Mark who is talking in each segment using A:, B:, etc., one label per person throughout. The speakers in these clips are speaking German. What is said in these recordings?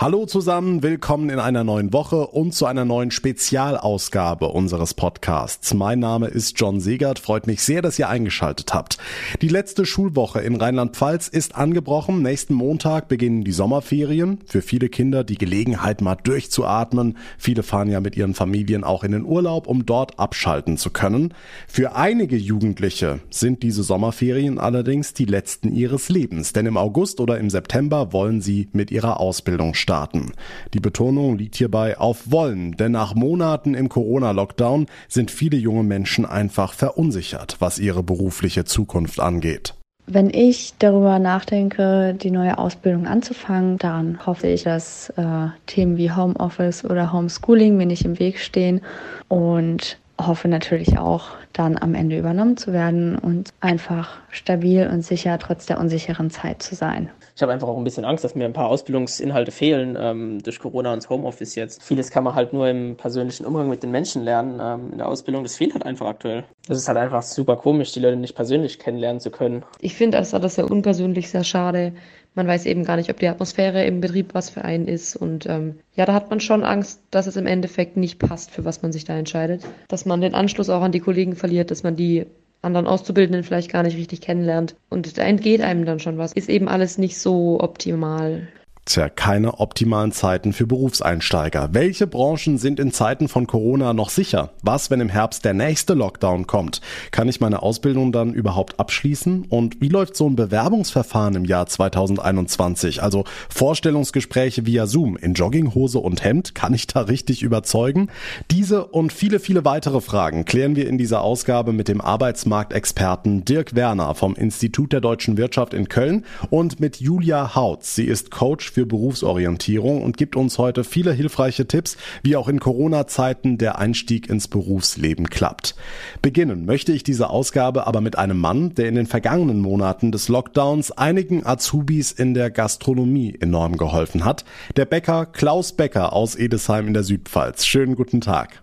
A: Hallo zusammen, willkommen in einer neuen Woche und zu einer neuen Spezialausgabe unseres Podcasts. Mein Name ist John Segert, freut mich sehr, dass ihr eingeschaltet habt. Die letzte Schulwoche in Rheinland-Pfalz ist angebrochen. Nächsten Montag beginnen die Sommerferien. Für viele Kinder die Gelegenheit mal durchzuatmen. Viele fahren ja mit ihren Familien auch in den Urlaub, um dort abschalten zu können. Für einige Jugendliche sind diese Sommerferien allerdings die letzten ihres Lebens, denn im August oder im September wollen sie mit ihrer Ausbildung starten. Die Betonung liegt hierbei auf wollen, denn nach Monaten im Corona-Lockdown sind viele junge Menschen einfach verunsichert, was ihre berufliche Zukunft angeht.
B: Wenn ich darüber nachdenke, die neue Ausbildung anzufangen, dann hoffe ich, dass äh, Themen wie Homeoffice oder Homeschooling mir nicht im Weg stehen und hoffe natürlich auch, dann am Ende übernommen zu werden und einfach stabil und sicher trotz der unsicheren Zeit zu sein
C: ich habe einfach auch ein bisschen Angst, dass mir ein paar Ausbildungsinhalte fehlen ähm, durch Corona und Homeoffice jetzt. Vieles kann man halt nur im persönlichen Umgang mit den Menschen lernen. Ähm, in der Ausbildung, das fehlt halt einfach aktuell. Das ist halt einfach super komisch, die Leute nicht persönlich kennenlernen zu können.
D: Ich finde das alles sehr unpersönlich, sehr schade. Man weiß eben gar nicht, ob die Atmosphäre im Betrieb was für einen ist. Und ähm, ja, da hat man schon Angst, dass es im Endeffekt nicht passt, für was man sich da entscheidet. Dass man den Anschluss auch an die Kollegen verliert, dass man die anderen Auszubildenden vielleicht gar nicht richtig kennenlernt. Und da entgeht einem dann schon was. Ist eben alles nicht so optimal.
A: Tja, keine optimalen Zeiten für Berufseinsteiger. Welche Branchen sind in Zeiten von Corona noch sicher? Was, wenn im Herbst der nächste Lockdown kommt? Kann ich meine Ausbildung dann überhaupt abschließen? Und wie läuft so ein Bewerbungsverfahren im Jahr 2021? Also Vorstellungsgespräche via Zoom in Jogginghose und Hemd. Kann ich da richtig überzeugen? Diese und viele, viele weitere Fragen klären wir in dieser Ausgabe mit dem Arbeitsmarktexperten Dirk Werner vom Institut der deutschen Wirtschaft in Köln und mit Julia Hautz. Sie ist Coach für Berufsorientierung und gibt uns heute viele hilfreiche Tipps, wie auch in Corona-Zeiten der Einstieg ins Berufsleben klappt. Beginnen möchte ich diese Ausgabe aber mit einem Mann, der in den vergangenen Monaten des Lockdowns einigen Azubis in der Gastronomie enorm geholfen hat. Der Bäcker Klaus Becker aus Edesheim in der Südpfalz. Schönen guten Tag.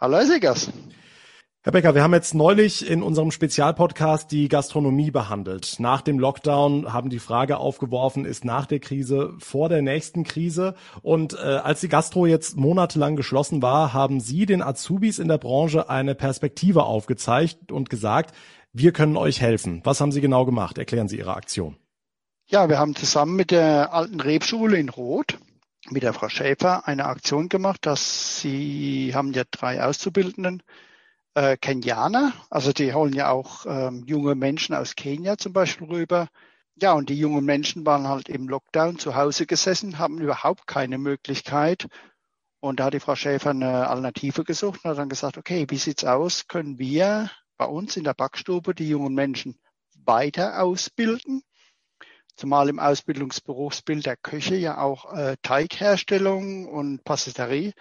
E: Hallo Siegers.
A: Herr Becker, wir haben jetzt neulich in unserem Spezialpodcast die Gastronomie behandelt. Nach dem Lockdown haben die Frage aufgeworfen, ist nach der Krise vor der nächsten Krise? Und äh, als die Gastro jetzt monatelang geschlossen war, haben Sie den Azubis in der Branche eine Perspektive aufgezeigt und gesagt, wir können euch helfen. Was haben Sie genau gemacht? Erklären Sie Ihre Aktion.
E: Ja, wir haben zusammen mit der alten Rebschule in Roth mit der Frau Schäfer eine Aktion gemacht, dass sie haben ja drei Auszubildenden äh, Kenianer. Also die holen ja auch ähm, junge Menschen aus Kenia zum Beispiel rüber. Ja, und die jungen Menschen waren halt im Lockdown zu Hause gesessen, haben überhaupt keine Möglichkeit. Und da hat die Frau Schäfer eine Alternative gesucht und hat dann gesagt, okay, wie sieht's aus? Können wir bei uns in der Backstube die jungen Menschen weiter ausbilden? Zumal im Ausbildungsberufsbild der Köche ja auch äh, Teigherstellung und Patisserie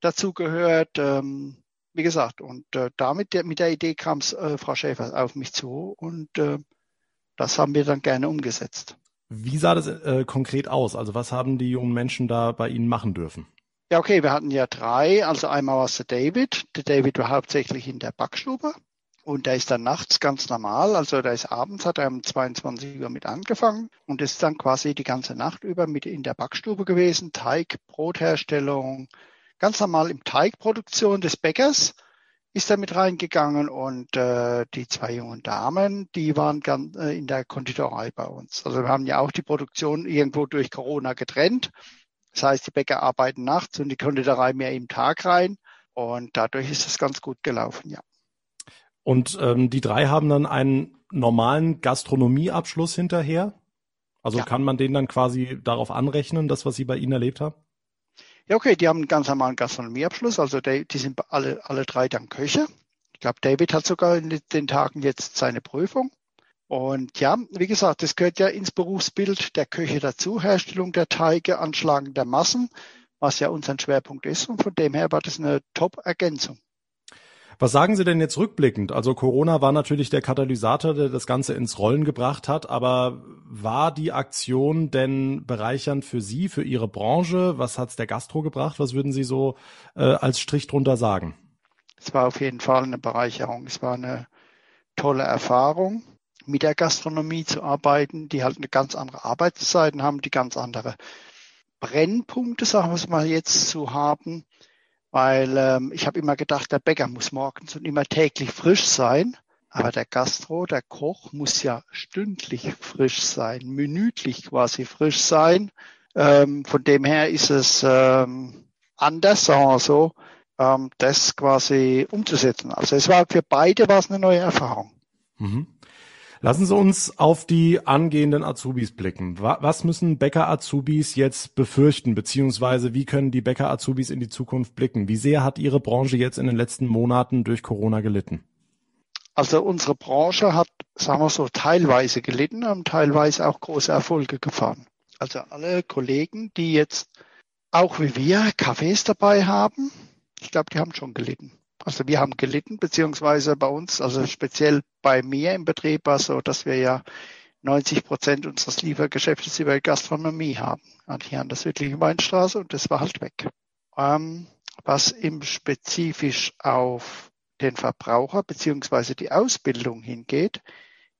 E: dazu gehört. Ähm, wie gesagt, und äh, damit der, mit der Idee kam äh, Frau Schäfer auf mich zu und äh, das haben wir dann gerne umgesetzt.
A: Wie sah das äh, konkret aus? Also was haben die jungen Menschen da bei Ihnen machen dürfen?
E: Ja, okay, wir hatten ja drei. Also einmal war es der David. Der David war hauptsächlich in der Backstube und der ist dann nachts ganz normal. Also der ist abends, hat er um 22 Uhr mit angefangen und ist dann quasi die ganze Nacht über mit in der Backstube gewesen. Teig, Brotherstellung, ganz normal im Teigproduktion des Bäckers ist er mit reingegangen und äh, die zwei jungen Damen, die waren ganz, äh, in der Konditorei bei uns. Also wir haben ja auch die Produktion irgendwo durch Corona getrennt. Das heißt, die Bäcker arbeiten nachts und die Konditorei mehr im Tag rein. Und dadurch ist es ganz gut gelaufen, ja.
A: Und ähm, die drei haben dann einen normalen Gastronomieabschluss hinterher? Also ja. kann man den dann quasi darauf anrechnen, das, was Sie bei Ihnen erlebt haben?
E: Ja, okay, die haben einen ganz normalen Gastronomieabschluss, also die, die sind alle, alle drei dann Köche. Ich glaube, David hat sogar in den Tagen jetzt seine Prüfung. Und ja, wie gesagt, das gehört ja ins Berufsbild der Köche dazu, Herstellung der Teige, Anschlagen der Massen, was ja unser Schwerpunkt ist. Und von dem her war das eine Top-Ergänzung.
A: Was sagen Sie denn jetzt rückblickend? Also Corona war natürlich der Katalysator, der das Ganze ins Rollen gebracht hat, aber war die Aktion denn bereichernd für Sie, für Ihre Branche? Was hat's der Gastro gebracht? Was würden Sie so äh, als Strich drunter sagen?
E: Es war auf jeden Fall eine Bereicherung. Es war eine tolle Erfahrung, mit der Gastronomie zu arbeiten, die halt eine ganz andere Arbeitszeiten haben, die ganz andere Brennpunkte, sagen wir es mal jetzt, zu haben, weil ähm, ich habe immer gedacht, der Bäcker muss morgens und immer täglich frisch sein. Aber der Gastro, der Koch muss ja stündlich frisch sein, minütlich quasi frisch sein. Ähm, von dem her ist es ähm, anders, sagen wir so, ähm, das quasi umzusetzen. Also es war für beide war es eine neue Erfahrung.
F: Mhm. Lassen Sie uns auf die angehenden Azubis blicken. Was müssen Bäcker-Azubis jetzt befürchten, beziehungsweise wie können die Bäcker-Azubis in die Zukunft blicken? Wie sehr hat Ihre Branche jetzt in den letzten Monaten durch Corona gelitten?
E: Also unsere Branche hat, sagen wir so, teilweise gelitten, haben teilweise auch große Erfolge gefahren. Also alle Kollegen, die jetzt auch wie wir Cafés dabei haben, ich glaube, die haben schon gelitten. Also wir haben gelitten, beziehungsweise bei uns, also speziell bei mir im Betrieb war es so, dass wir ja 90 Prozent unseres Liefergeschäftes über Gastronomie haben. Hier an der südlichen Weinstraße und das war halt weg. Ähm, was im spezifisch auf den Verbraucher beziehungsweise die Ausbildung hingeht,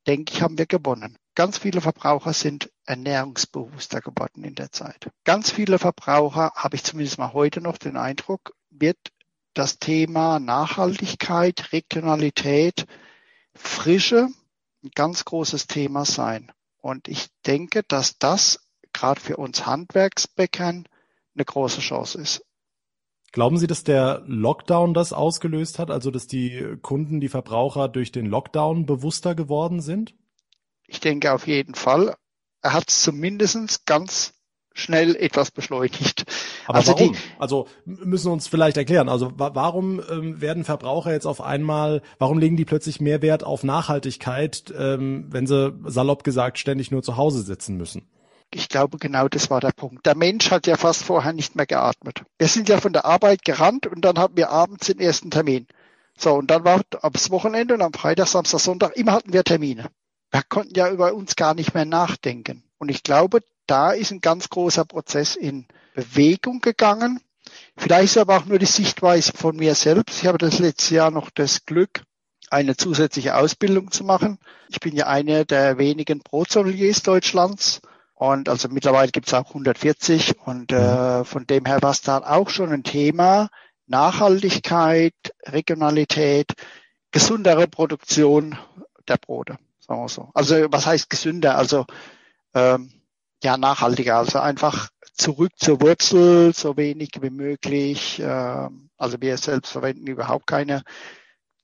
E: denke ich, haben wir gewonnen. Ganz viele Verbraucher sind ernährungsbewusster geworden in der Zeit. Ganz viele Verbraucher, habe ich zumindest mal heute noch den Eindruck, wird das Thema Nachhaltigkeit, Regionalität, Frische ein ganz großes Thema sein. Und ich denke, dass das gerade für uns Handwerksbäckern eine große Chance ist.
F: Glauben Sie, dass der Lockdown das ausgelöst hat, also dass die Kunden, die Verbraucher durch den Lockdown bewusster geworden sind?
E: Ich denke auf jeden Fall. Er hat es zumindest ganz schnell etwas beschleunigt.
F: Aber also warum? Die, also müssen wir uns vielleicht erklären. Also warum ähm, werden Verbraucher jetzt auf einmal, warum legen die plötzlich mehr Wert auf Nachhaltigkeit, ähm, wenn sie salopp gesagt ständig nur zu Hause sitzen müssen?
E: Ich glaube, genau das war der Punkt. Der Mensch hat ja fast vorher nicht mehr geatmet. Wir sind ja von der Arbeit gerannt und dann hatten wir abends den ersten Termin. So, und dann war abs Wochenende und am Freitag, Samstag, Sonntag, immer hatten wir Termine. Wir konnten ja über uns gar nicht mehr nachdenken. Und ich glaube, da ist ein ganz großer Prozess in Bewegung gegangen. Vielleicht ist aber auch nur die Sichtweise von mir selbst. Ich habe das letzte Jahr noch das Glück, eine zusätzliche Ausbildung zu machen. Ich bin ja einer der wenigen Brotsommeliers Deutschlands. Und also mittlerweile gibt es auch 140. Und äh, von dem her war es da auch schon ein Thema. Nachhaltigkeit, Regionalität, gesundere Produktion der Brote, sagen wir so. Also was heißt gesünder? Also ähm, ja, nachhaltiger. Also einfach zurück zur Wurzel, so wenig wie möglich. Ähm, also wir selbst verwenden überhaupt keine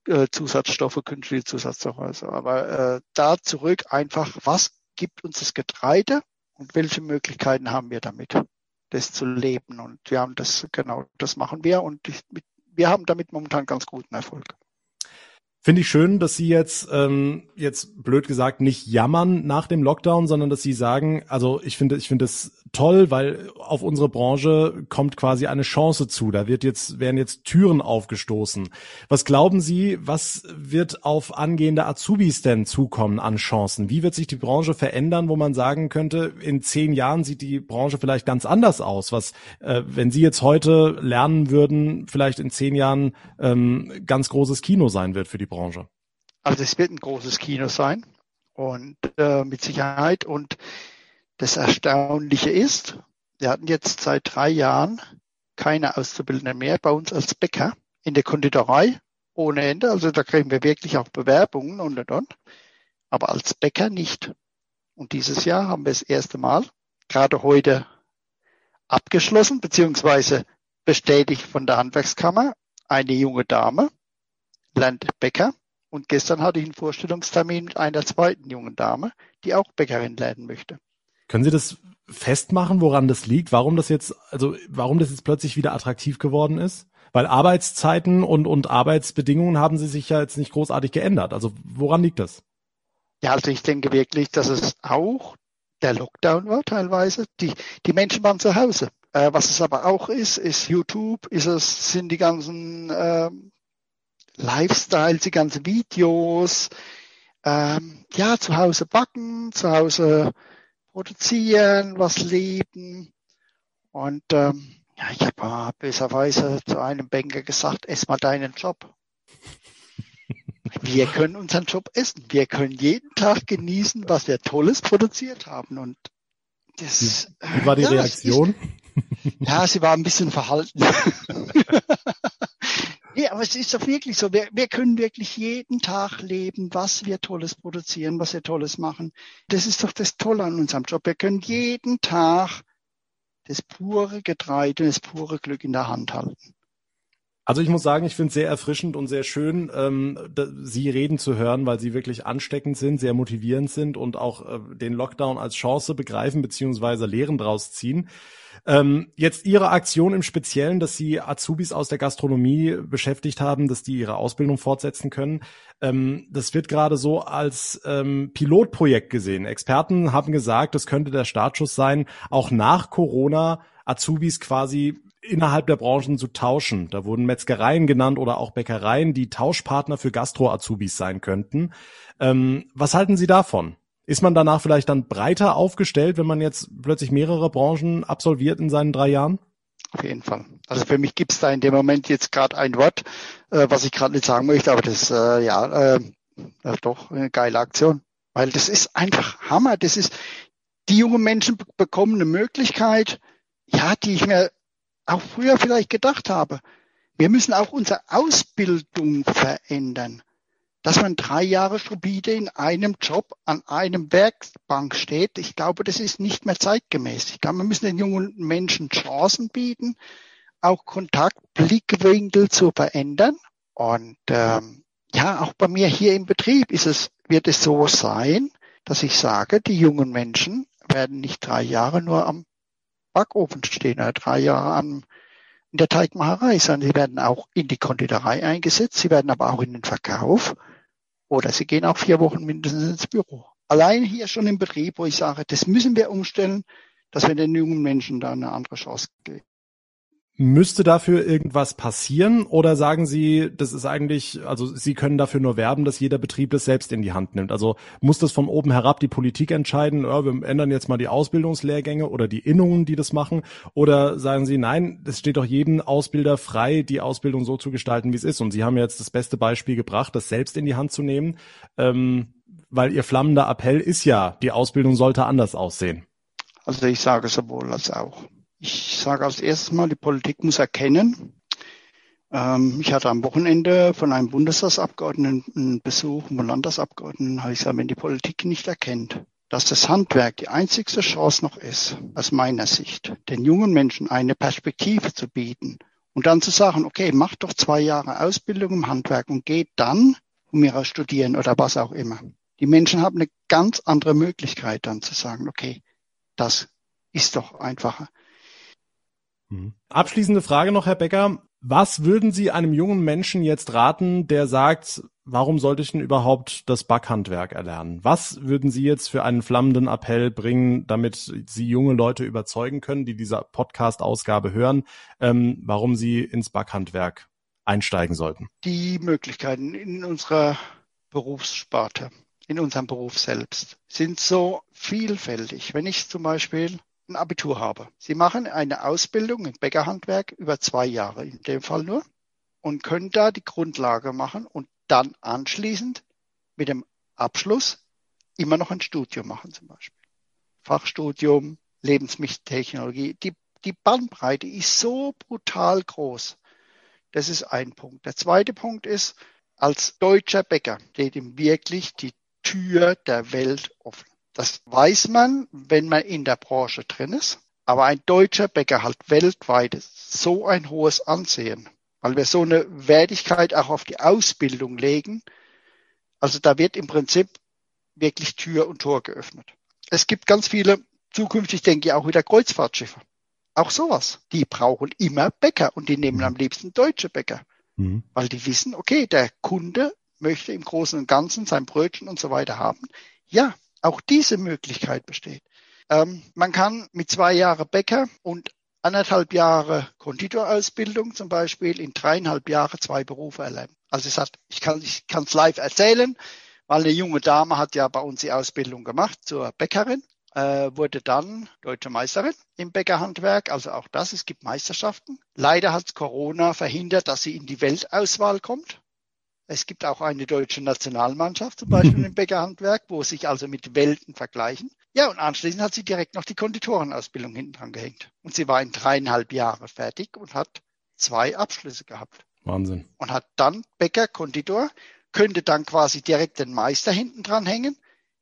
E: äh, Zusatzstoffe, künstliche Zusatzstoffe. Also, aber äh, da zurück einfach, was gibt uns das Getreide und welche Möglichkeiten haben wir damit, das zu leben? Und wir haben das, genau, das machen wir und ich, wir haben damit momentan ganz guten Erfolg.
F: Finde ich schön, dass Sie jetzt, ähm, jetzt blöd gesagt, nicht jammern nach dem Lockdown, sondern dass Sie sagen, also ich finde, ich finde es toll, weil auf unsere Branche kommt quasi eine Chance zu. Da wird jetzt, werden jetzt Türen aufgestoßen. Was glauben Sie, was wird auf angehende Azubis denn zukommen an Chancen? Wie wird sich die Branche verändern, wo man sagen könnte, in zehn Jahren sieht die Branche vielleicht ganz anders aus? Was, äh, wenn Sie jetzt heute lernen würden, vielleicht in zehn Jahren ähm, ganz großes Kino sein wird für die Branche?
E: Also es wird ein großes Kino sein und äh, mit Sicherheit und das Erstaunliche ist, wir hatten jetzt seit drei Jahren keine Auszubildenden mehr bei uns als Bäcker in der Konditorei ohne Ende. Also da kriegen wir wirklich auch Bewerbungen und und und. Aber als Bäcker nicht. Und dieses Jahr haben wir das erste Mal, gerade heute abgeschlossen, beziehungsweise bestätigt von der Handwerkskammer, eine junge Dame, lernt Bäcker. Und gestern hatte ich einen Vorstellungstermin mit einer zweiten jungen Dame, die auch Bäckerin lernen möchte.
F: Können Sie das festmachen, woran das liegt? Warum das jetzt, also warum das jetzt plötzlich wieder attraktiv geworden ist? Weil Arbeitszeiten und, und Arbeitsbedingungen haben sie sich ja jetzt nicht großartig geändert. Also woran liegt das?
E: Ja, also ich denke wirklich, dass es auch der Lockdown war teilweise. Die, die Menschen waren zu Hause. Äh, was es aber auch ist, ist YouTube, ist es, sind die ganzen äh, Lifestyles, die ganzen Videos, ähm, ja, zu Hause backen, zu Hause produzieren, was leben. Und ähm, ja, ich habe böserweise zu einem Banker gesagt, ess mal deinen Job. Wir können unseren Job essen. Wir können jeden Tag genießen, was wir Tolles produziert haben. Und das,
F: wie war die
E: ja,
F: Reaktion?
E: ja, sie war ein bisschen verhalten. Ja, aber es ist doch wirklich so. Wir, wir können wirklich jeden Tag leben, was wir Tolles produzieren, was wir Tolles machen. Das ist doch das Tolle an unserem Job. Wir können jeden Tag das pure Getreide, das pure Glück in der Hand halten.
F: Also ich muss sagen, ich finde es sehr erfrischend und sehr schön, ähm, Sie reden zu hören, weil Sie wirklich ansteckend sind, sehr motivierend sind und auch äh, den Lockdown als Chance begreifen beziehungsweise Lehren draus ziehen. Ähm, jetzt Ihre Aktion im Speziellen, dass Sie Azubis aus der Gastronomie beschäftigt haben, dass die ihre Ausbildung fortsetzen können. Ähm, das wird gerade so als ähm, Pilotprojekt gesehen. Experten haben gesagt, das könnte der Startschuss sein, auch nach Corona Azubis quasi innerhalb der Branchen zu tauschen. Da wurden Metzgereien genannt oder auch Bäckereien, die Tauschpartner für Gastro-Azubis sein könnten. Ähm, was halten Sie davon? Ist man danach vielleicht dann breiter aufgestellt, wenn man jetzt plötzlich mehrere Branchen absolviert in seinen drei Jahren?
E: Auf jeden Fall. Also für mich gibt es da in dem Moment jetzt gerade ein Wort, äh, was ich gerade nicht sagen möchte, aber das äh, ja äh, doch eine geile Aktion, weil das ist einfach Hammer. Das ist die jungen Menschen bekommen eine Möglichkeit, ja, die ich mir auch früher vielleicht gedacht habe. Wir müssen auch unsere Ausbildung verändern dass man drei Jahre stupide in einem Job an einem Werkbank steht, ich glaube, das ist nicht mehr zeitgemäß. Ich glaube, wir müssen den jungen Menschen Chancen bieten, auch Kontaktblickwinkel zu verändern. Und ähm, ja, auch bei mir hier im Betrieb ist es, wird es so sein, dass ich sage, die jungen Menschen werden nicht drei Jahre nur am Backofen stehen oder drei Jahre am, in der Teigmacherei, sondern sie werden auch in die Konditorei eingesetzt, sie werden aber auch in den Verkauf oder sie gehen auch vier Wochen mindestens ins Büro. Allein hier schon im Betrieb, wo ich sage, das müssen wir umstellen, dass wir den jungen Menschen da eine andere Chance geben.
F: Müsste dafür irgendwas passieren oder sagen Sie, das ist eigentlich, also Sie können dafür nur werben, dass jeder Betrieb das selbst in die Hand nimmt? Also muss das von oben herab die Politik entscheiden, ja, wir ändern jetzt mal die Ausbildungslehrgänge oder die Innungen, die das machen? Oder sagen Sie, nein, es steht doch jedem Ausbilder frei, die Ausbildung so zu gestalten, wie es ist? Und Sie haben jetzt das beste Beispiel gebracht, das selbst in die Hand zu nehmen, ähm, weil Ihr flammender Appell ist ja, die Ausbildung sollte anders aussehen.
E: Also ich sage sowohl als auch. Ich sage als erstes mal, die Politik muss erkennen. Ähm, ich hatte am Wochenende von einem Bundestagsabgeordneten einen Besuch, einem Landtagsabgeordneten, habe ich gesagt, wenn die Politik nicht erkennt, dass das Handwerk die einzigste Chance noch ist, aus meiner Sicht, den jungen Menschen eine Perspektive zu bieten und dann zu sagen, okay, mach doch zwei Jahre Ausbildung im Handwerk und geht dann um ihre studieren oder was auch immer. Die Menschen haben eine ganz andere Möglichkeit dann zu sagen, okay, das ist doch einfacher.
F: Mhm. Abschließende Frage noch, Herr Becker. Was würden Sie einem jungen Menschen jetzt raten, der sagt, warum sollte ich denn überhaupt das Backhandwerk erlernen? Was würden Sie jetzt für einen flammenden Appell bringen, damit Sie junge Leute überzeugen können, die diese Podcast-Ausgabe hören, ähm, warum sie ins Backhandwerk einsteigen sollten?
E: Die Möglichkeiten in unserer Berufssparte, in unserem Beruf selbst, sind so vielfältig. Wenn ich zum Beispiel ein Abitur habe. Sie machen eine Ausbildung im Bäckerhandwerk über zwei Jahre, in dem Fall nur, und können da die Grundlage machen und dann anschließend mit dem Abschluss immer noch ein Studium machen zum Beispiel. Fachstudium, Lebensmitteltechnologie. Die, die Bandbreite ist so brutal groß. Das ist ein Punkt. Der zweite Punkt ist, als deutscher Bäcker steht ihm wirklich die Tür der Welt offen. Das weiß man, wenn man in der Branche drin ist. Aber ein deutscher Bäcker hat weltweit so ein hohes Ansehen, weil wir so eine Wertigkeit auch auf die Ausbildung legen. Also da wird im Prinzip wirklich Tür und Tor geöffnet. Es gibt ganz viele, zukünftig denke ich auch wieder Kreuzfahrtschiffe. Auch sowas. Die brauchen immer Bäcker und die nehmen am liebsten deutsche Bäcker. Mhm. Weil die wissen, okay, der Kunde möchte im Großen und Ganzen sein Brötchen und so weiter haben. Ja, auch diese Möglichkeit besteht. Ähm, man kann mit zwei Jahren Bäcker und anderthalb Jahre Konditorausbildung zum Beispiel in dreieinhalb Jahren zwei Berufe erlernen. Also es hat, ich kann es live erzählen, weil eine junge Dame hat ja bei uns die Ausbildung gemacht zur Bäckerin, äh, wurde dann deutsche Meisterin im Bäckerhandwerk. Also auch das, es gibt Meisterschaften. Leider hat Corona verhindert, dass sie in die Weltauswahl kommt. Es gibt auch eine deutsche Nationalmannschaft, zum Beispiel im Bäckerhandwerk, wo sich also mit Welten vergleichen. Ja, und anschließend hat sie direkt noch die Konditorenausbildung hinten dran gehängt. Und sie war in dreieinhalb Jahren fertig und hat zwei Abschlüsse gehabt.
F: Wahnsinn.
E: Und hat dann Bäcker, Konditor, könnte dann quasi direkt den Meister hinten dran hängen.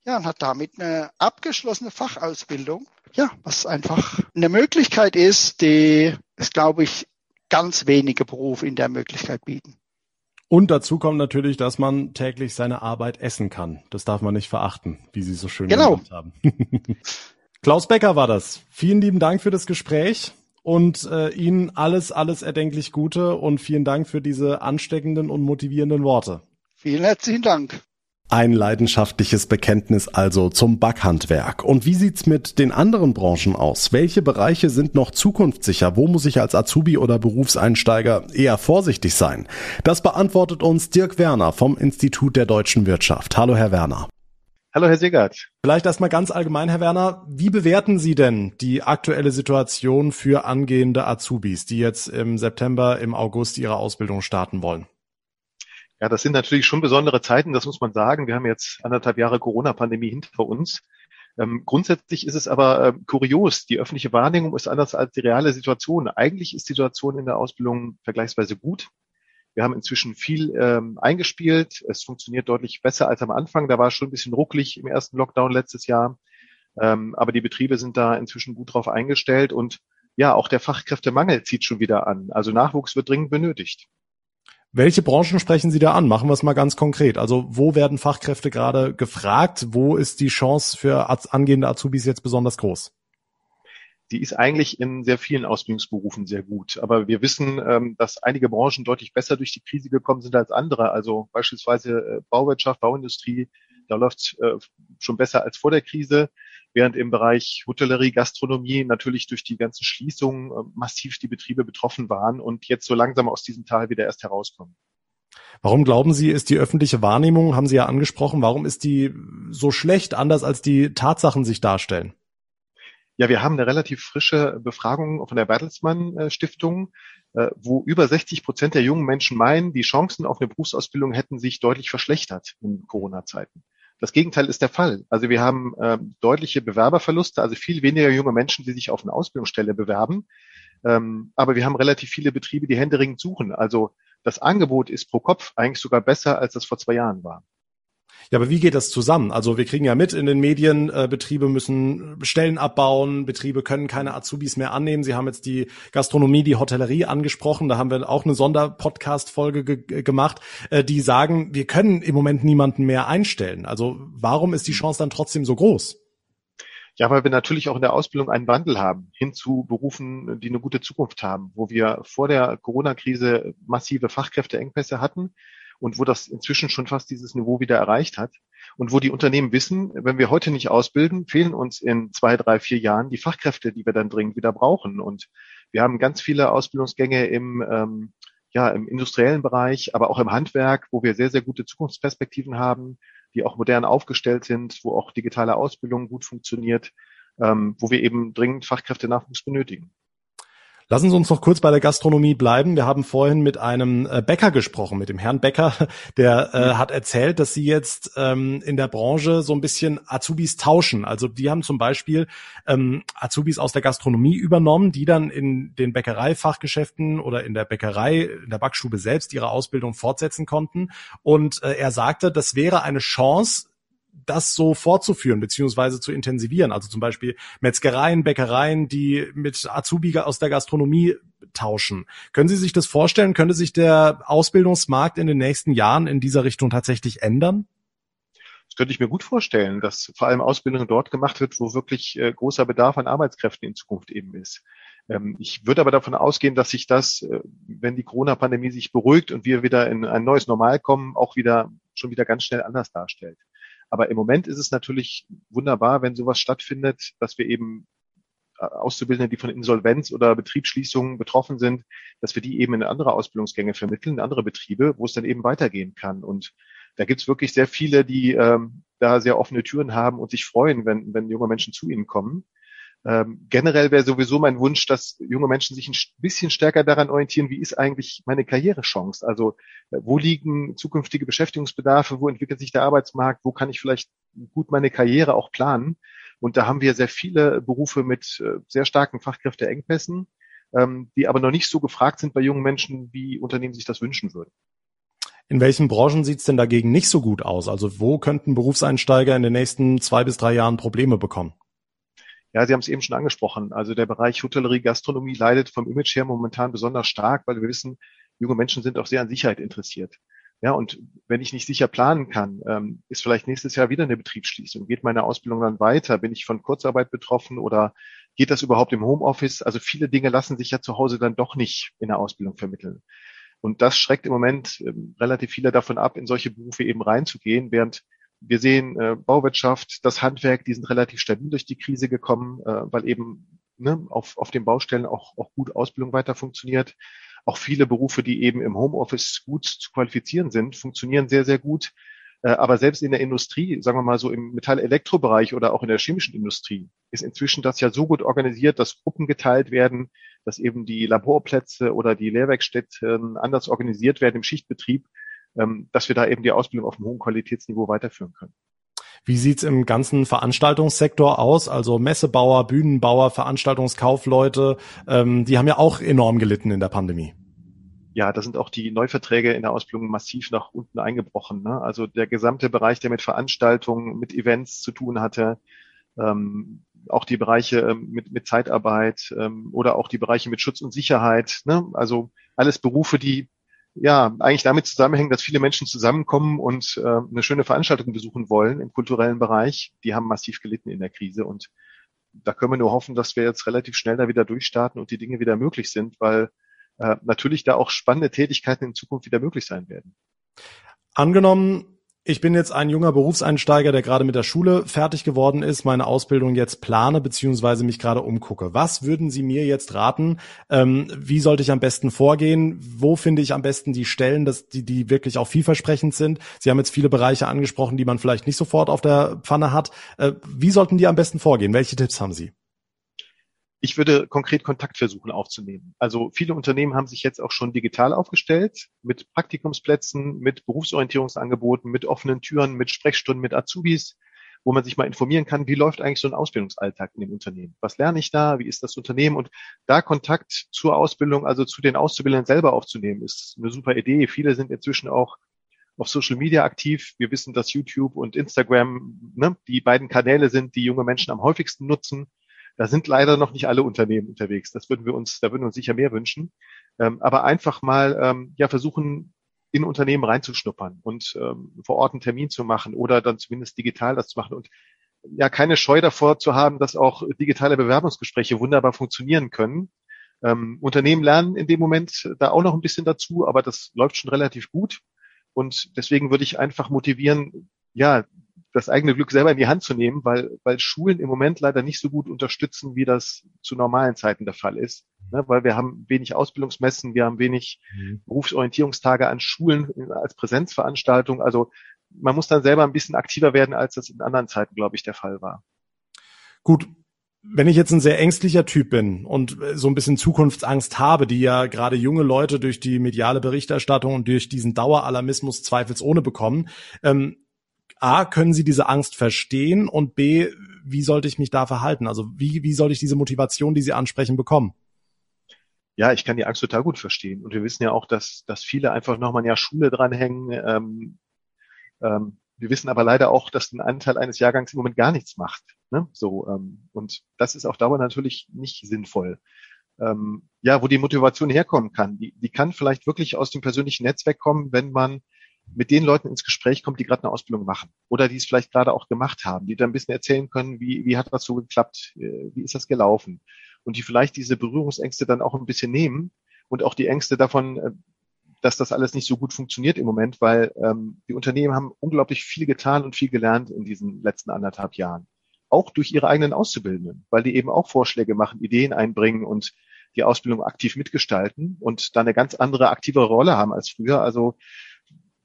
E: Ja, und hat damit eine abgeschlossene Fachausbildung. Ja, was einfach eine Möglichkeit ist, die es, glaube ich, ganz wenige Berufe in der Möglichkeit bieten.
F: Und dazu kommt natürlich, dass man täglich seine Arbeit essen kann. Das darf man nicht verachten, wie Sie so schön
E: genau.
F: gesagt haben. Klaus Becker war das. Vielen lieben Dank für das Gespräch und äh, Ihnen alles, alles erdenklich Gute und vielen Dank für diese ansteckenden und motivierenden Worte.
E: Vielen herzlichen Dank.
F: Ein leidenschaftliches Bekenntnis also zum Backhandwerk. Und wie sieht's mit den anderen Branchen aus? Welche Bereiche sind noch zukunftssicher? Wo muss ich als Azubi oder Berufseinsteiger eher vorsichtig sein? Das beantwortet uns Dirk Werner vom Institut der deutschen Wirtschaft. Hallo, Herr Werner.
G: Hallo, Herr Segert.
F: Vielleicht erstmal ganz allgemein, Herr Werner. Wie bewerten Sie denn die aktuelle Situation für angehende Azubis, die jetzt im September, im August ihre Ausbildung starten wollen?
G: Ja, das sind natürlich schon besondere Zeiten, das muss man sagen. Wir haben jetzt anderthalb Jahre Corona-Pandemie hinter uns. Ähm, grundsätzlich ist es aber äh, kurios. Die öffentliche Wahrnehmung ist anders als die reale Situation. Eigentlich ist die Situation in der Ausbildung vergleichsweise gut. Wir haben inzwischen viel ähm, eingespielt. Es funktioniert deutlich besser als am Anfang. Da war es schon ein bisschen rucklig im ersten Lockdown letztes Jahr. Ähm, aber die Betriebe sind da inzwischen gut drauf eingestellt und ja, auch der Fachkräftemangel zieht schon wieder an. Also Nachwuchs wird dringend benötigt.
F: Welche Branchen sprechen Sie da an? Machen wir es mal ganz konkret. Also wo werden Fachkräfte gerade gefragt? Wo ist die Chance für angehende Azubis jetzt besonders groß?
G: Die ist eigentlich in sehr vielen Ausbildungsberufen sehr gut. Aber wir wissen, ähm, dass einige Branchen deutlich besser durch die Krise gekommen sind als andere. Also beispielsweise äh, Bauwirtschaft, Bauindustrie, da läuft es äh, schon besser als vor der Krise während im Bereich Hotellerie, Gastronomie natürlich durch die ganzen Schließungen äh, massiv die Betriebe betroffen waren und jetzt so langsam aus diesem Tal wieder erst herauskommen.
F: Warum glauben Sie, ist die öffentliche Wahrnehmung, haben Sie ja angesprochen, warum ist die so schlecht, anders als die Tatsachen sich darstellen?
G: Ja, wir haben eine relativ frische Befragung von der Bertelsmann äh, Stiftung, äh, wo über 60 Prozent der jungen Menschen meinen, die Chancen auf eine Berufsausbildung hätten sich deutlich verschlechtert in Corona-Zeiten. Das Gegenteil ist der Fall. Also wir haben äh, deutliche Bewerberverluste, also viel weniger junge Menschen, die sich auf eine Ausbildungsstelle bewerben. Ähm, aber wir haben relativ viele Betriebe, die händeringend suchen. Also das Angebot ist pro Kopf eigentlich sogar besser, als das vor zwei Jahren war.
F: Ja, aber wie geht das zusammen? Also wir kriegen ja mit in den Medien, äh, Betriebe müssen Stellen abbauen, Betriebe können keine Azubis mehr annehmen. Sie haben jetzt die Gastronomie, die Hotellerie angesprochen. Da haben wir auch eine Sonderpodcast-Folge ge gemacht, äh, die sagen, wir können im Moment niemanden mehr einstellen. Also warum ist die Chance dann trotzdem so groß?
G: Ja, weil wir natürlich auch in der Ausbildung einen Wandel haben hin zu Berufen, die eine gute Zukunft haben, wo wir vor der Corona-Krise massive Fachkräfteengpässe hatten und wo das inzwischen schon fast dieses Niveau wieder erreicht hat und wo die Unternehmen wissen, wenn wir heute nicht ausbilden, fehlen uns in zwei, drei, vier Jahren die Fachkräfte, die wir dann dringend wieder brauchen. Und wir haben ganz viele Ausbildungsgänge im, ähm, ja, im industriellen Bereich, aber auch im Handwerk, wo wir sehr, sehr gute Zukunftsperspektiven haben, die auch modern aufgestellt sind, wo auch digitale Ausbildung gut funktioniert, ähm, wo wir eben dringend Fachkräftenachwuchs benötigen.
F: Lassen Sie uns noch kurz bei der Gastronomie bleiben. Wir haben vorhin mit einem äh, Bäcker gesprochen, mit dem Herrn Bäcker, der äh, hat erzählt, dass Sie jetzt ähm, in der Branche so ein bisschen Azubis tauschen. Also die haben zum Beispiel ähm, Azubis aus der Gastronomie übernommen, die dann in den Bäckereifachgeschäften oder in der Bäckerei, in der Backstube selbst ihre Ausbildung fortsetzen konnten. Und äh, er sagte, das wäre eine Chance, das so fortzuführen beziehungsweise zu intensivieren. Also zum Beispiel Metzgereien, Bäckereien, die mit Azubi aus der Gastronomie tauschen. Können Sie sich das vorstellen? Könnte sich der Ausbildungsmarkt in den nächsten Jahren in dieser Richtung tatsächlich ändern?
G: Das könnte ich mir gut vorstellen, dass vor allem Ausbildung dort gemacht wird, wo wirklich äh, großer Bedarf an Arbeitskräften in Zukunft eben ist. Ähm, ich würde aber davon ausgehen, dass sich das, äh, wenn die Corona-Pandemie sich beruhigt und wir wieder in ein neues Normal kommen, auch wieder schon wieder ganz schnell anders darstellt. Aber im Moment ist es natürlich wunderbar, wenn sowas stattfindet, dass wir eben äh, Auszubildende, die von Insolvenz oder Betriebsschließungen betroffen sind, dass wir die eben in andere Ausbildungsgänge vermitteln, in andere Betriebe, wo es dann eben weitergehen kann. Und da gibt es wirklich sehr viele, die ähm, da sehr offene Türen haben und sich freuen, wenn, wenn junge Menschen zu ihnen kommen. Ähm, generell wäre sowieso mein Wunsch, dass junge Menschen sich ein bisschen stärker daran orientieren, wie ist eigentlich meine Karrierechance? Also äh, wo liegen zukünftige Beschäftigungsbedarfe, wo entwickelt sich der Arbeitsmarkt, wo kann ich vielleicht gut meine Karriere auch planen? Und da haben wir sehr viele Berufe mit äh, sehr starken Fachkräfteengpässen, ähm, die aber noch nicht so gefragt sind bei jungen Menschen, wie Unternehmen sich das wünschen würden.
F: In welchen Branchen sieht es denn dagegen nicht so gut aus? Also wo könnten Berufseinsteiger in den nächsten zwei bis drei Jahren Probleme bekommen?
G: Ja, Sie haben es eben schon angesprochen. Also der Bereich Hotellerie, Gastronomie leidet vom Image her momentan besonders stark, weil wir wissen, junge Menschen sind auch sehr an Sicherheit interessiert. Ja, und wenn ich nicht sicher planen kann, ähm, ist vielleicht nächstes Jahr wieder eine Betriebsschließung. Geht meine Ausbildung dann weiter? Bin ich von Kurzarbeit betroffen oder geht das überhaupt im Homeoffice? Also viele Dinge lassen sich ja zu Hause dann doch nicht in der Ausbildung vermitteln. Und das schreckt im Moment ähm, relativ viele davon ab, in solche Berufe eben reinzugehen, während wir sehen äh, Bauwirtschaft, das Handwerk, die sind relativ stabil durch die Krise gekommen, äh, weil eben ne, auf, auf den Baustellen auch, auch gut Ausbildung weiter funktioniert auch viele Berufe, die eben im Homeoffice gut zu qualifizieren sind, funktionieren sehr, sehr gut. Äh, aber selbst in der Industrie, sagen wir mal so im Metall-Elektrobereich oder auch in der chemischen Industrie, ist inzwischen das ja so gut organisiert, dass Gruppen geteilt werden, dass eben die Laborplätze oder die Lehrwerkstätten anders organisiert werden im Schichtbetrieb, dass wir da eben die Ausbildung auf einem hohen Qualitätsniveau weiterführen können.
F: Wie sieht's im ganzen Veranstaltungssektor aus? Also Messebauer, Bühnenbauer, Veranstaltungskaufleute, ähm, die haben ja auch enorm gelitten in der Pandemie.
G: Ja, da sind auch die Neuverträge in der Ausbildung massiv nach unten eingebrochen. Ne? Also der gesamte Bereich, der mit Veranstaltungen, mit Events zu tun hatte, ähm, auch die Bereiche ähm, mit, mit Zeitarbeit ähm, oder auch die Bereiche mit Schutz und Sicherheit. Ne? Also alles Berufe, die ja eigentlich damit zusammenhängen, dass viele Menschen zusammenkommen und äh, eine schöne Veranstaltung besuchen wollen im kulturellen Bereich. Die haben massiv gelitten in der Krise und da können wir nur hoffen, dass wir jetzt relativ schnell da wieder durchstarten und die Dinge wieder möglich sind, weil äh, natürlich da auch spannende Tätigkeiten in Zukunft wieder möglich sein werden.
F: Angenommen, ich bin jetzt ein junger Berufseinsteiger, der gerade mit der Schule fertig geworden ist, meine Ausbildung jetzt plane beziehungsweise mich gerade umgucke. Was würden Sie mir jetzt raten? Ähm, wie sollte ich am besten vorgehen? Wo finde ich am besten die Stellen, dass die, die wirklich auch vielversprechend sind? Sie haben jetzt viele Bereiche angesprochen, die man vielleicht nicht sofort auf der Pfanne hat. Äh, wie sollten die am besten vorgehen? Welche Tipps haben Sie?
G: Ich würde konkret Kontakt versuchen aufzunehmen. Also viele Unternehmen haben sich jetzt auch schon digital aufgestellt mit Praktikumsplätzen, mit Berufsorientierungsangeboten, mit offenen Türen, mit Sprechstunden, mit Azubis, wo man sich mal informieren kann, wie läuft eigentlich so ein Ausbildungsalltag in dem Unternehmen? Was lerne ich da? Wie ist das Unternehmen? Und da Kontakt zur Ausbildung, also zu den Auszubildenden selber aufzunehmen, ist eine super Idee. Viele sind inzwischen auch auf Social Media aktiv. Wir wissen, dass YouTube und Instagram ne, die beiden Kanäle sind, die junge Menschen am häufigsten nutzen. Da sind leider noch nicht alle Unternehmen unterwegs. Das würden wir uns, da würden wir uns sicher mehr wünschen. Ähm, aber einfach mal ähm, ja versuchen, in Unternehmen reinzuschnuppern und ähm, vor Ort einen Termin zu machen oder dann zumindest digital das zu machen und ja keine Scheu davor zu haben, dass auch digitale Bewerbungsgespräche wunderbar funktionieren können. Ähm, Unternehmen lernen in dem Moment da auch noch ein bisschen dazu, aber das läuft schon relativ gut. Und deswegen würde ich einfach motivieren, ja, das eigene Glück selber in die Hand zu nehmen, weil, weil Schulen im Moment leider nicht so gut unterstützen, wie das zu normalen Zeiten der Fall ist. Ne, weil wir haben wenig Ausbildungsmessen, wir haben wenig mhm. Berufsorientierungstage an Schulen als Präsenzveranstaltung. Also man muss dann selber ein bisschen aktiver werden, als das in anderen Zeiten, glaube ich, der Fall war.
F: Gut, wenn ich jetzt ein sehr ängstlicher Typ bin und so ein bisschen Zukunftsangst habe, die ja gerade junge Leute durch die mediale Berichterstattung und durch diesen Daueralarmismus zweifelsohne bekommen, ähm, A, können Sie diese Angst verstehen und B, wie sollte ich mich da verhalten? Also wie, wie soll ich diese Motivation, die Sie ansprechen, bekommen?
G: Ja, ich kann die Angst total gut verstehen. Und wir wissen ja auch, dass, dass viele einfach nochmal ein Jahr Schule dranhängen. Ähm, ähm, wir wissen aber leider auch, dass ein Anteil eines Jahrgangs im Moment gar nichts macht. Ne? So, ähm, und das ist auf Dauer natürlich nicht sinnvoll. Ähm, ja, wo die Motivation herkommen kann, die, die kann vielleicht wirklich aus dem persönlichen Netzwerk kommen, wenn man mit den Leuten ins Gespräch kommt, die gerade eine Ausbildung machen oder die es vielleicht gerade auch gemacht haben, die dann ein bisschen erzählen können, wie, wie hat das so geklappt, äh, wie ist das gelaufen und die vielleicht diese Berührungsängste dann auch ein bisschen nehmen und auch die Ängste davon, äh, dass das alles nicht so gut funktioniert im Moment, weil ähm, die Unternehmen haben unglaublich viel getan und viel gelernt in diesen letzten anderthalb Jahren. Auch durch ihre eigenen Auszubildenden, weil die eben auch Vorschläge machen, Ideen einbringen und die Ausbildung aktiv mitgestalten und da eine ganz andere, aktivere Rolle haben als früher. Also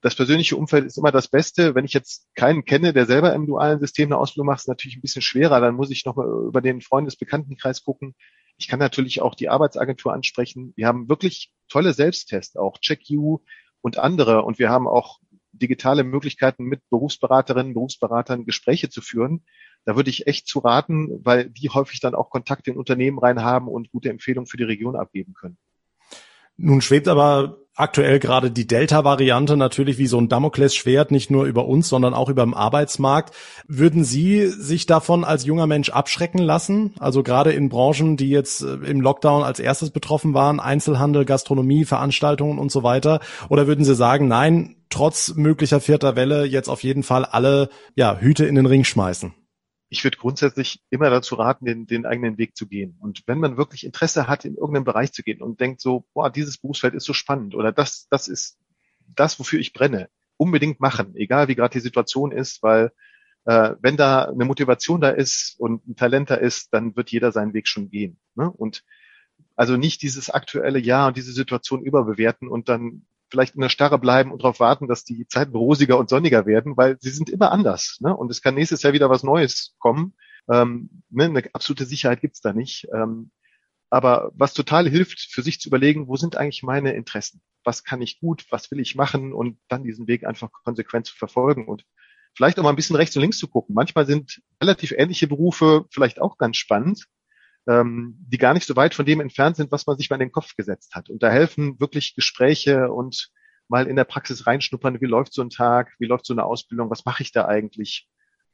G: das persönliche Umfeld ist immer das Beste. Wenn ich jetzt keinen kenne, der selber im dualen System eine Ausbildung macht, ist natürlich ein bisschen schwerer. Dann muss ich nochmal über den Freundesbekanntenkreis gucken. Ich kann natürlich auch die Arbeitsagentur ansprechen. Wir haben wirklich tolle Selbsttests, auch CheckU und andere. Und wir haben auch digitale Möglichkeiten mit Berufsberaterinnen, Berufsberatern Gespräche zu führen. da würde ich echt zu raten, weil die häufig dann auch Kontakte in Unternehmen rein haben und gute Empfehlungen für die Region abgeben können.
F: Nun schwebt aber aktuell gerade die Delta-Variante natürlich wie so ein Damoklesschwert nicht nur über uns, sondern auch über den Arbeitsmarkt. Würden Sie sich davon als junger Mensch abschrecken lassen? Also gerade in Branchen, die jetzt äh, im Lockdown als erstes betroffen waren, Einzelhandel, Gastronomie, Veranstaltungen und so weiter? Oder würden Sie sagen, nein, trotz möglicher vierter Welle jetzt auf jeden Fall alle ja, Hüte in den Ring schmeißen?
G: Ich würde grundsätzlich immer dazu raten, den, den eigenen Weg zu gehen. Und wenn man wirklich Interesse hat, in irgendeinen Bereich zu gehen und denkt so, boah, dieses Berufsfeld ist so spannend oder das, das ist das, wofür ich brenne, unbedingt machen, egal wie gerade die Situation ist, weil äh, wenn da eine Motivation da ist und ein Talent da ist, dann wird jeder seinen Weg schon gehen. Ne? Und also nicht dieses aktuelle Jahr und diese Situation überbewerten und dann vielleicht in der Starre bleiben und darauf warten, dass die Zeiten rosiger und sonniger werden, weil sie sind immer anders. Ne? Und es kann nächstes Jahr wieder was Neues kommen. Ähm, ne? Eine absolute Sicherheit gibt's da nicht. Ähm, aber was total hilft, für sich zu überlegen, wo sind eigentlich meine Interessen? Was kann ich gut? Was will ich machen? Und dann diesen Weg einfach konsequent zu verfolgen und vielleicht auch mal ein bisschen rechts und links zu gucken. Manchmal sind relativ ähnliche Berufe vielleicht auch ganz spannend ähm, die gar nicht so weit von dem entfernt sind, was man sich mal in den Kopf gesetzt hat. Und da helfen wirklich Gespräche und mal in der Praxis reinschnuppern, wie läuft so ein Tag, wie läuft so eine Ausbildung, was mache ich da eigentlich.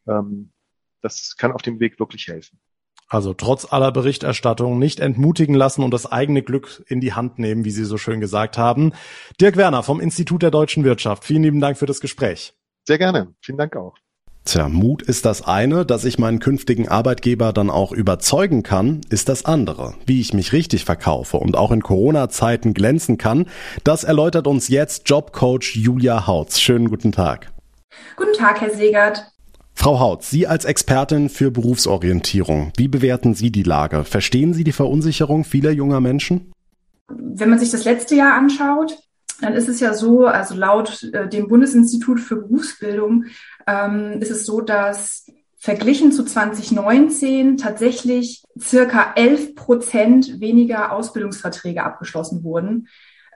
G: Ähm, das kann auf dem Weg wirklich helfen.
F: Also trotz aller Berichterstattung nicht entmutigen lassen und das eigene Glück in die Hand nehmen, wie Sie so schön gesagt haben. Dirk Werner vom Institut der deutschen Wirtschaft, vielen lieben Dank für das Gespräch.
G: Sehr gerne. Vielen Dank auch.
F: Tja, Mut ist das eine, dass ich meinen künftigen Arbeitgeber dann auch überzeugen kann, ist das andere. Wie ich mich richtig verkaufe und auch in Corona-Zeiten glänzen kann, das erläutert uns jetzt Jobcoach Julia Hautz. Schönen guten Tag.
H: Guten Tag, Herr Segert.
F: Frau Hautz, Sie als Expertin für Berufsorientierung, wie bewerten Sie die Lage? Verstehen Sie die Verunsicherung vieler junger Menschen?
H: Wenn man sich das letzte Jahr anschaut, dann ist es ja so, also laut äh, dem Bundesinstitut für Berufsbildung ähm, ist es so, dass verglichen zu 2019 tatsächlich circa 11 Prozent weniger Ausbildungsverträge abgeschlossen wurden,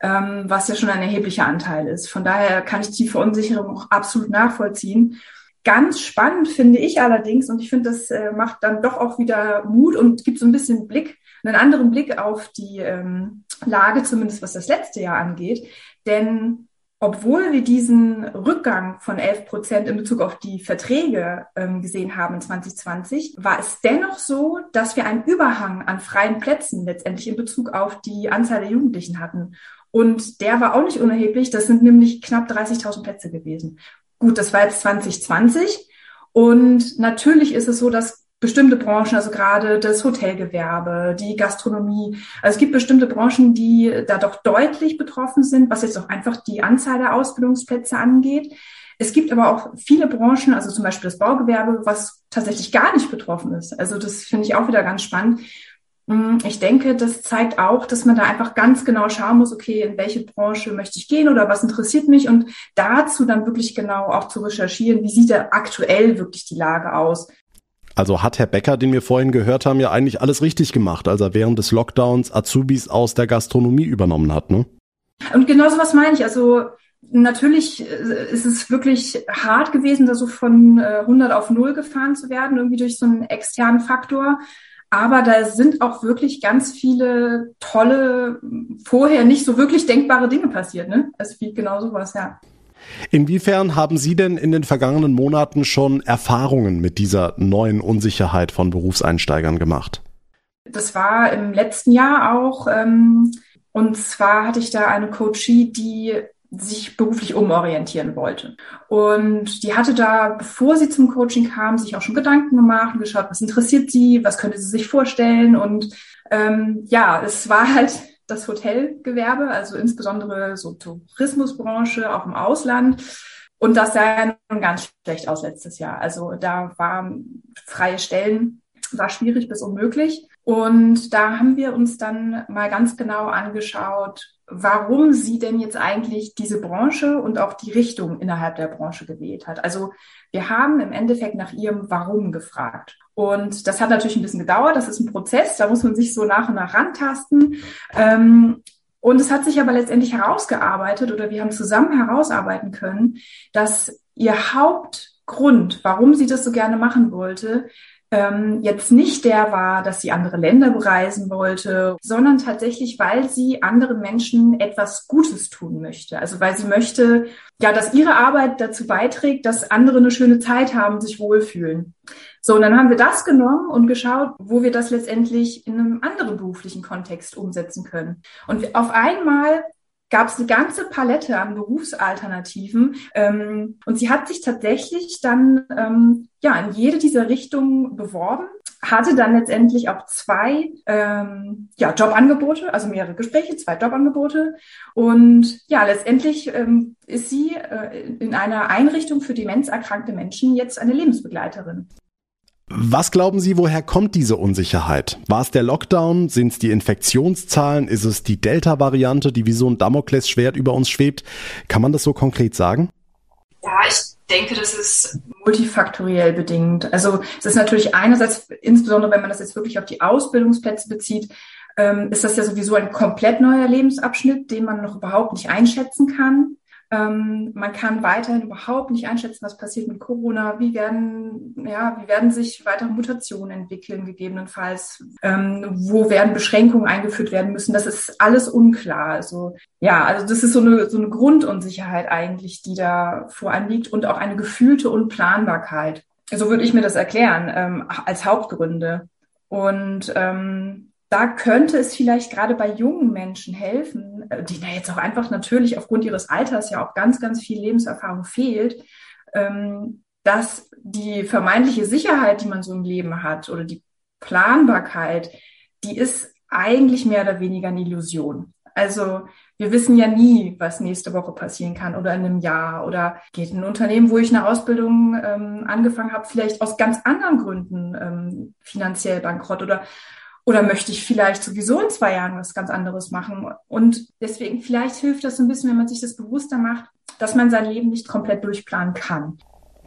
H: ähm, was ja schon ein erheblicher Anteil ist. Von daher kann ich die Verunsicherung auch absolut nachvollziehen. Ganz spannend finde ich allerdings, und ich finde, das äh, macht dann doch auch wieder Mut und gibt so ein bisschen Blick, einen anderen Blick auf die ähm, Lage, zumindest was das letzte Jahr angeht. Denn obwohl wir diesen Rückgang von 11 Prozent in Bezug auf die Verträge ähm, gesehen haben in 2020, war es dennoch so, dass wir einen Überhang an freien Plätzen letztendlich in Bezug auf die Anzahl der Jugendlichen hatten. Und der war auch nicht unerheblich. Das sind nämlich knapp 30.000 Plätze gewesen. Gut, das war jetzt 2020. Und natürlich ist es so, dass bestimmte Branchen, also gerade das Hotelgewerbe, die Gastronomie. Also es gibt bestimmte Branchen, die da doch deutlich betroffen sind, was jetzt auch einfach die Anzahl der Ausbildungsplätze angeht. Es gibt aber auch viele Branchen, also zum Beispiel das Baugewerbe, was tatsächlich gar nicht betroffen ist. Also das finde ich auch wieder ganz spannend. Mm, ich denke, das zeigt auch, dass man da einfach ganz genau schauen muss, okay, in welche Branche möchte ich gehen oder was interessiert mich und dazu dann wirklich genau auch zu recherchieren, wie sieht da aktuell wirklich die Lage aus.
F: Also hat Herr Becker, den wir vorhin gehört haben, ja eigentlich alles richtig gemacht, als er während des Lockdowns Azubis aus der Gastronomie übernommen hat, ne?
H: Und genau so was meine ich. Also natürlich äh, ist es wirklich hart gewesen, da so von 100 äh, auf 0 gefahren zu werden, irgendwie durch so einen externen Faktor. Aber da sind auch wirklich ganz viele tolle, vorher nicht so wirklich denkbare Dinge passiert, ne? Es wie genau sowas, ja.
F: Inwiefern haben Sie denn in den vergangenen Monaten schon Erfahrungen mit dieser neuen Unsicherheit von Berufseinsteigern gemacht?
H: Das war im letzten Jahr auch. Ähm, und zwar hatte ich da eine Coachie, die sich beruflich umorientieren wollte. Und die hatte da, bevor sie zum Coaching kam, sich auch schon Gedanken gemacht und geschaut, was interessiert sie, was könnte sie sich vorstellen. Und ähm, ja, es war halt das Hotelgewerbe, also insbesondere so Tourismusbranche auch im Ausland. Und das sah ja nun ganz schlecht aus letztes Jahr. Also da waren freie Stellen, war schwierig bis unmöglich. Und da haben wir uns dann mal ganz genau angeschaut, warum sie denn jetzt eigentlich diese Branche und auch die Richtung innerhalb der Branche gewählt hat. Also wir haben im Endeffekt nach ihrem Warum gefragt. Und das hat natürlich ein bisschen gedauert. Das ist ein Prozess. Da muss man sich so nach und nach rantasten. Ähm, und es hat sich aber letztendlich herausgearbeitet oder wir haben zusammen herausarbeiten können, dass ihr Haupt Grund, warum sie das so gerne machen wollte, ähm, jetzt nicht der war, dass sie andere Länder bereisen wollte, sondern tatsächlich, weil sie anderen Menschen etwas Gutes tun möchte. Also weil sie möchte, ja, dass ihre Arbeit dazu beiträgt, dass andere eine schöne Zeit haben, sich wohlfühlen. So, und dann haben wir das genommen und geschaut, wo wir das letztendlich in einem anderen beruflichen Kontext umsetzen können. Und auf einmal gab es eine ganze Palette an Berufsalternativen. Ähm, und sie hat sich tatsächlich dann ähm, ja in jede dieser Richtungen beworben, hatte dann letztendlich auch zwei ähm, ja, Jobangebote, also mehrere Gespräche, zwei Jobangebote. Und ja, letztendlich ähm, ist sie äh, in einer Einrichtung für demenzerkrankte Menschen jetzt eine Lebensbegleiterin.
F: Was glauben Sie, woher kommt diese Unsicherheit? War es der Lockdown? Sind es die Infektionszahlen? Ist es die Delta-Variante, die wie so ein Damoklesschwert über uns schwebt? Kann man das so konkret sagen?
H: Ja, ich denke, das ist multifaktoriell bedingt. Also es ist natürlich einerseits, insbesondere wenn man das jetzt wirklich auf die Ausbildungsplätze bezieht, ähm, ist das ja sowieso ein komplett neuer Lebensabschnitt, den man noch überhaupt nicht einschätzen kann. Ähm, man kann weiterhin überhaupt nicht einschätzen, was passiert mit Corona. Wie werden, ja, wie werden sich weitere Mutationen entwickeln, gegebenenfalls? Ähm, wo werden Beschränkungen eingeführt werden müssen? Das ist alles unklar. Also, ja, also das ist so eine, so eine Grundunsicherheit eigentlich, die da vor einem liegt und auch eine gefühlte Unplanbarkeit. So würde ich mir das erklären, ähm, als Hauptgründe. Und ähm, da könnte es vielleicht gerade bei jungen Menschen helfen, äh, die da jetzt auch einfach natürlich aufgrund ihres Alters ja auch ganz, ganz viel Lebenserfahrung fehlt, ähm, dass die vermeintliche Sicherheit, die man so im Leben hat oder die Planbarkeit, die ist eigentlich mehr oder weniger eine Illusion. Also wir wissen ja nie, was nächste Woche passieren kann oder in einem Jahr oder geht ein Unternehmen, wo ich eine Ausbildung ähm, angefangen habe, vielleicht aus ganz anderen Gründen ähm, finanziell bankrott oder oder möchte ich vielleicht sowieso in zwei Jahren was ganz anderes machen? Und deswegen, vielleicht hilft das ein bisschen, wenn man sich das bewusster macht, dass man sein Leben nicht komplett durchplanen kann.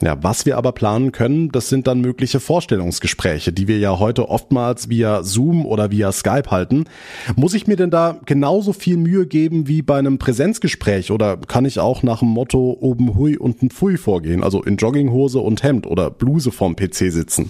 F: Ja, was wir aber planen können, das sind dann mögliche Vorstellungsgespräche, die wir ja heute oftmals via Zoom oder via Skype halten. Muss ich mir denn da genauso viel Mühe geben wie bei einem Präsenzgespräch oder kann ich auch nach dem Motto oben hui und ein Pfui vorgehen, also in Jogginghose und Hemd oder Bluse vorm PC sitzen?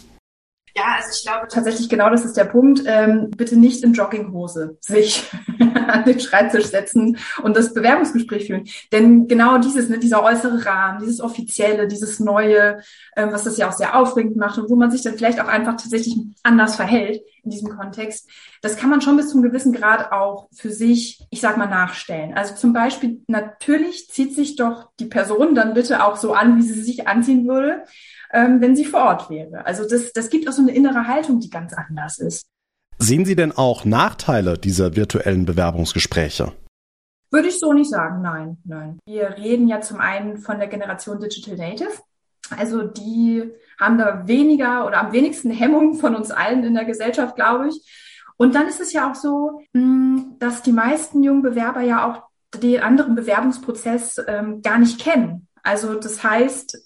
H: Ja, also ich glaube tatsächlich genau das ist der Punkt. Ähm, bitte nicht in Jogginghose sich an den Schreibtisch setzen und das Bewerbungsgespräch führen. Denn genau dieses, ne, dieser äußere Rahmen, dieses Offizielle, dieses Neue, ähm, was das ja auch sehr aufregend macht und wo man sich dann vielleicht auch einfach tatsächlich anders verhält in diesem Kontext, das kann man schon bis zum gewissen Grad auch für sich, ich sag mal, nachstellen. Also zum Beispiel, natürlich zieht sich doch die Person dann bitte auch so an, wie sie sich anziehen würde ähm, wenn sie vor Ort wäre. Also das, das gibt auch so eine innere Haltung, die ganz anders ist.
F: Sehen Sie denn auch Nachteile dieser virtuellen Bewerbungsgespräche?
H: Würde ich so nicht sagen, nein, nein. Wir reden ja zum einen von der Generation Digital Native. Also die haben da weniger oder am wenigsten Hemmungen von uns allen in der Gesellschaft, glaube ich. Und dann ist es ja auch so, hm, dass die meisten jungen Bewerber ja auch den anderen Bewerbungsprozess ähm, gar nicht kennen. Also das heißt,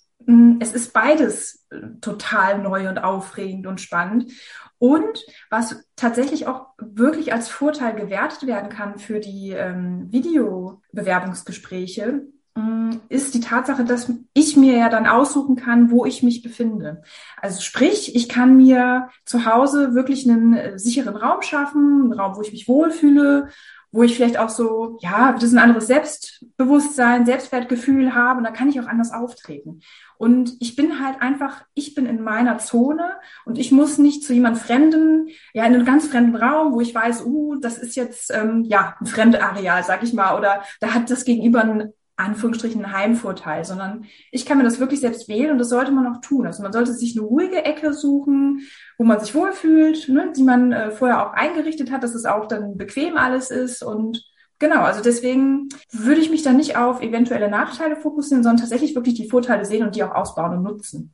H: es ist beides äh, total neu und aufregend und spannend. Und was tatsächlich auch wirklich als Vorteil gewertet werden kann für die ähm, Videobewerbungsgespräche, hm, ist die Tatsache, dass ich mir ja dann aussuchen kann, wo ich mich befinde. Also sprich, ich kann mir zu Hause wirklich einen äh, sicheren Raum schaffen, einen Raum, wo ich mich wohlfühle, wo ich vielleicht auch so, ja, das ist ein anderes Selbstbewusstsein, Selbstwertgefühl habe und da kann ich auch anders auftreten. Und ich bin halt einfach, ich bin in meiner Zone und ich muss nicht zu jemand Fremden, ja, in einem ganz fremden Raum, wo ich weiß, uh, das ist jetzt, ähm, ja, ein fremdes Areal, sag ich mal, oder da hat das Gegenüber ein Anführungsstrichen Heimvorteil, sondern ich kann mir das wirklich selbst wählen und das sollte man auch tun. Also man sollte sich eine ruhige Ecke suchen, wo man sich wohlfühlt, ne, die man äh, vorher auch eingerichtet hat, dass es auch dann bequem alles ist und genau, also deswegen würde ich mich dann nicht auf eventuelle Nachteile fokussieren, sondern tatsächlich wirklich die Vorteile sehen und die auch ausbauen und nutzen.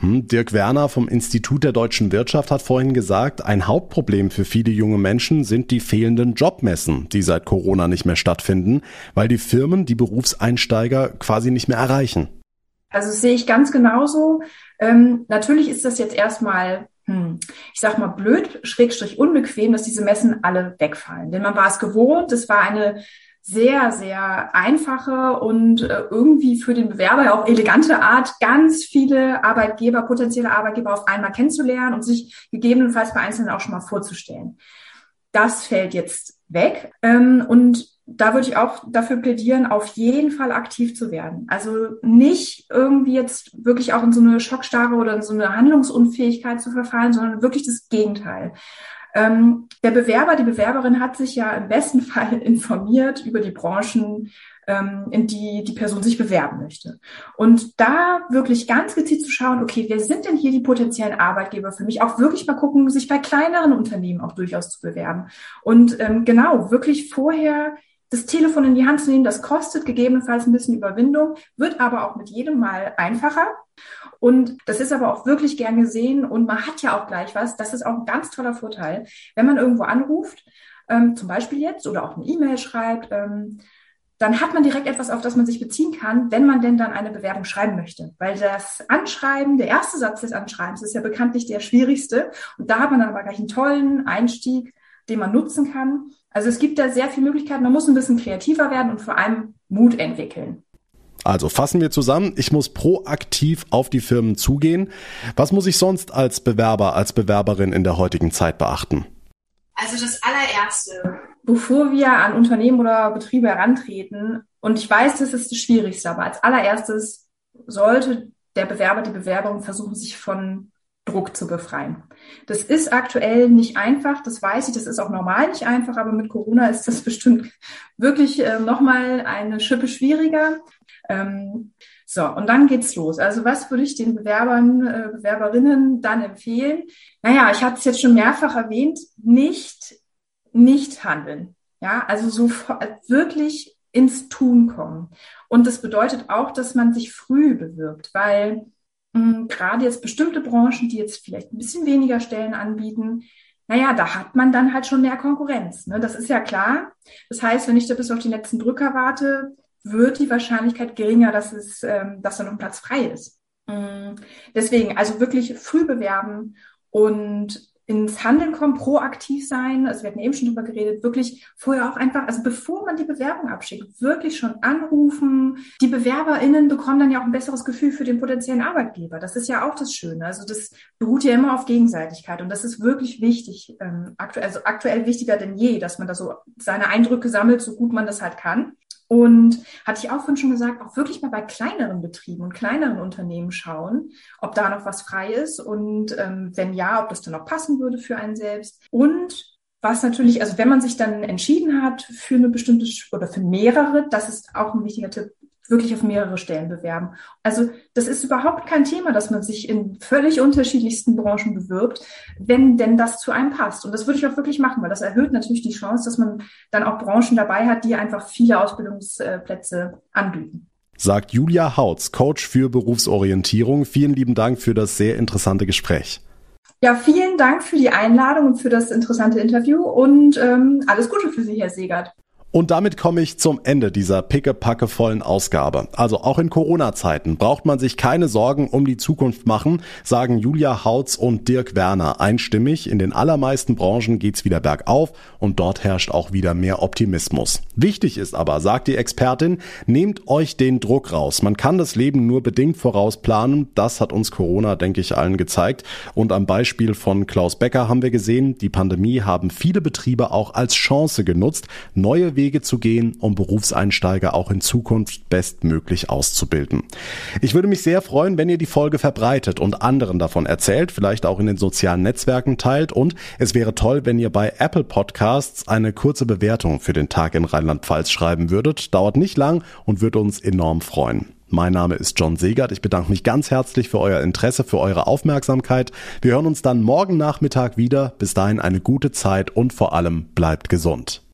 F: Hm, Dirk Werner vom Institut der deutschen Wirtschaft hat vorhin gesagt, ein Hauptproblem für viele junge Menschen sind die fehlenden Jobmessen, die seit Corona nicht mehr stattfinden, weil die Firmen die Berufseinsteiger quasi nicht mehr erreichen.
H: Also das sehe ich ganz genauso. Ähm, natürlich ist das jetzt erstmal, hm, ich sag mal blöd, schrägstrich unbequem, dass diese Messen alle wegfallen. Denn man war es gewohnt, es war eine sehr, sehr einfache und äh, irgendwie für den Bewerber auch elegante Art, ganz viele Arbeitgeber, potenzielle Arbeitgeber auf einmal kennenzulernen und sich gegebenenfalls bei Einzelnen auch schon mal vorzustellen. Das fällt jetzt weg. Ähm, und da würde ich auch dafür plädieren, auf jeden Fall aktiv zu werden. Also nicht irgendwie jetzt wirklich auch in so eine Schockstarre oder in so eine Handlungsunfähigkeit zu verfallen, sondern wirklich das Gegenteil. Ähm, der Bewerber, die Bewerberin hat sich ja im besten Fall informiert über die Branchen, ähm, in die die Person sich bewerben möchte. Und da wirklich ganz gezielt zu schauen, okay, wer sind denn hier die potenziellen Arbeitgeber für mich? Auch wirklich mal gucken, sich bei kleineren Unternehmen auch durchaus zu bewerben. Und ähm, genau, wirklich vorher das Telefon in die Hand zu nehmen, das kostet gegebenenfalls ein bisschen Überwindung, wird aber auch mit jedem Mal einfacher. Und das ist aber auch wirklich gern gesehen und man hat ja auch gleich was. Das ist auch ein ganz toller Vorteil, wenn man irgendwo anruft, ähm, zum Beispiel jetzt oder auch eine E-Mail schreibt, ähm, dann hat man direkt etwas, auf das man sich beziehen kann, wenn man denn dann eine Bewerbung schreiben möchte. Weil das Anschreiben, der erste Satz des Anschreibens ist ja bekanntlich der schwierigste. Und da hat man dann aber gleich einen tollen Einstieg, den man nutzen kann. Also es gibt da sehr viele Möglichkeiten. Man muss ein bisschen kreativer werden und vor allem Mut entwickeln.
A: Also fassen wir zusammen, ich muss proaktiv auf die Firmen zugehen. Was muss ich sonst als Bewerber, als Bewerberin in der heutigen Zeit beachten?
H: Also das allererste, bevor wir an Unternehmen oder Betriebe herantreten, und ich weiß, das ist das Schwierigste, aber als allererstes sollte der Bewerber, die Bewerbung versuchen, sich von Druck zu befreien. Das ist aktuell nicht einfach, das weiß ich, das ist auch normal nicht einfach, aber mit Corona ist das bestimmt wirklich äh, nochmal eine Schippe schwieriger. Ähm, so, und dann geht's los. Also was würde ich den Bewerbern, äh, Bewerberinnen dann empfehlen? Naja, ich hatte es jetzt schon mehrfach erwähnt, nicht, nicht handeln. Ja, also so wirklich ins Tun kommen. Und das bedeutet auch, dass man sich früh bewirbt, weil gerade jetzt bestimmte Branchen, die jetzt vielleicht ein bisschen weniger Stellen anbieten, naja, da hat man dann halt schon mehr Konkurrenz. Ne? Das ist ja klar. Das heißt, wenn ich da bis auf die letzten Drücker warte, wird die Wahrscheinlichkeit geringer, dass es, ähm, dass da noch ein Platz frei ist. Mm, deswegen, also wirklich früh bewerben und ins Handeln kommen, proaktiv sein. Also wir hatten eben schon drüber geredet, wirklich vorher auch einfach, also bevor man die Bewerbung abschickt, wirklich schon anrufen. Die BewerberInnen bekommen dann ja auch ein besseres Gefühl für den potenziellen Arbeitgeber. Das ist ja auch das Schöne. Also das beruht ja immer auf Gegenseitigkeit und das ist wirklich wichtig, ähm, aktuell, also aktuell wichtiger denn je, dass man da so seine Eindrücke sammelt, so gut man das halt kann. Und hatte ich auch vorhin schon gesagt, auch wirklich mal bei kleineren Betrieben und kleineren Unternehmen schauen, ob da noch was frei ist und ähm, wenn ja, ob das dann noch passen würde für einen selbst. Und was natürlich, also wenn man sich dann entschieden hat für eine bestimmte oder für mehrere, das ist auch ein wichtiger Tipp, wirklich auf mehrere Stellen bewerben. Also das ist überhaupt kein Thema, dass man sich in völlig unterschiedlichsten Branchen bewirbt, wenn denn das zu einem passt. Und das würde ich auch wirklich machen, weil das erhöht natürlich die Chance, dass man dann auch Branchen dabei hat, die einfach viele Ausbildungsplätze anbieten.
A: Sagt Julia Hautz, Coach für Berufsorientierung. Vielen lieben Dank für das sehr interessante Gespräch.
H: Ja, vielen Dank für die Einladung und für das interessante Interview und ähm, alles Gute für Sie, Herr Segert.
A: Und damit komme ich zum Ende dieser pickepackevollen Ausgabe. Also auch in Corona-Zeiten braucht man sich keine Sorgen um die Zukunft machen, sagen Julia Hautz und Dirk Werner einstimmig. In den allermeisten Branchen geht's wieder bergauf und dort herrscht auch wieder mehr Optimismus. Wichtig ist aber, sagt die Expertin, nehmt euch den Druck raus. Man kann das Leben nur bedingt vorausplanen. Das hat uns Corona, denke ich, allen gezeigt. Und am Beispiel von Klaus Becker haben wir gesehen, die Pandemie haben viele Betriebe auch als Chance genutzt, neue Wege Wege zu gehen, um Berufseinsteiger auch in Zukunft bestmöglich auszubilden. Ich würde mich sehr freuen, wenn ihr die Folge verbreitet und anderen davon erzählt, vielleicht auch in den sozialen Netzwerken teilt und es wäre toll, wenn ihr bei Apple Podcasts eine kurze Bewertung für den Tag in Rheinland-Pfalz schreiben würdet. Dauert nicht lang und würde uns enorm freuen. Mein Name ist John Segert. Ich bedanke mich ganz herzlich für euer Interesse, für eure Aufmerksamkeit. Wir hören uns dann morgen Nachmittag wieder. Bis dahin eine gute Zeit und vor allem bleibt gesund.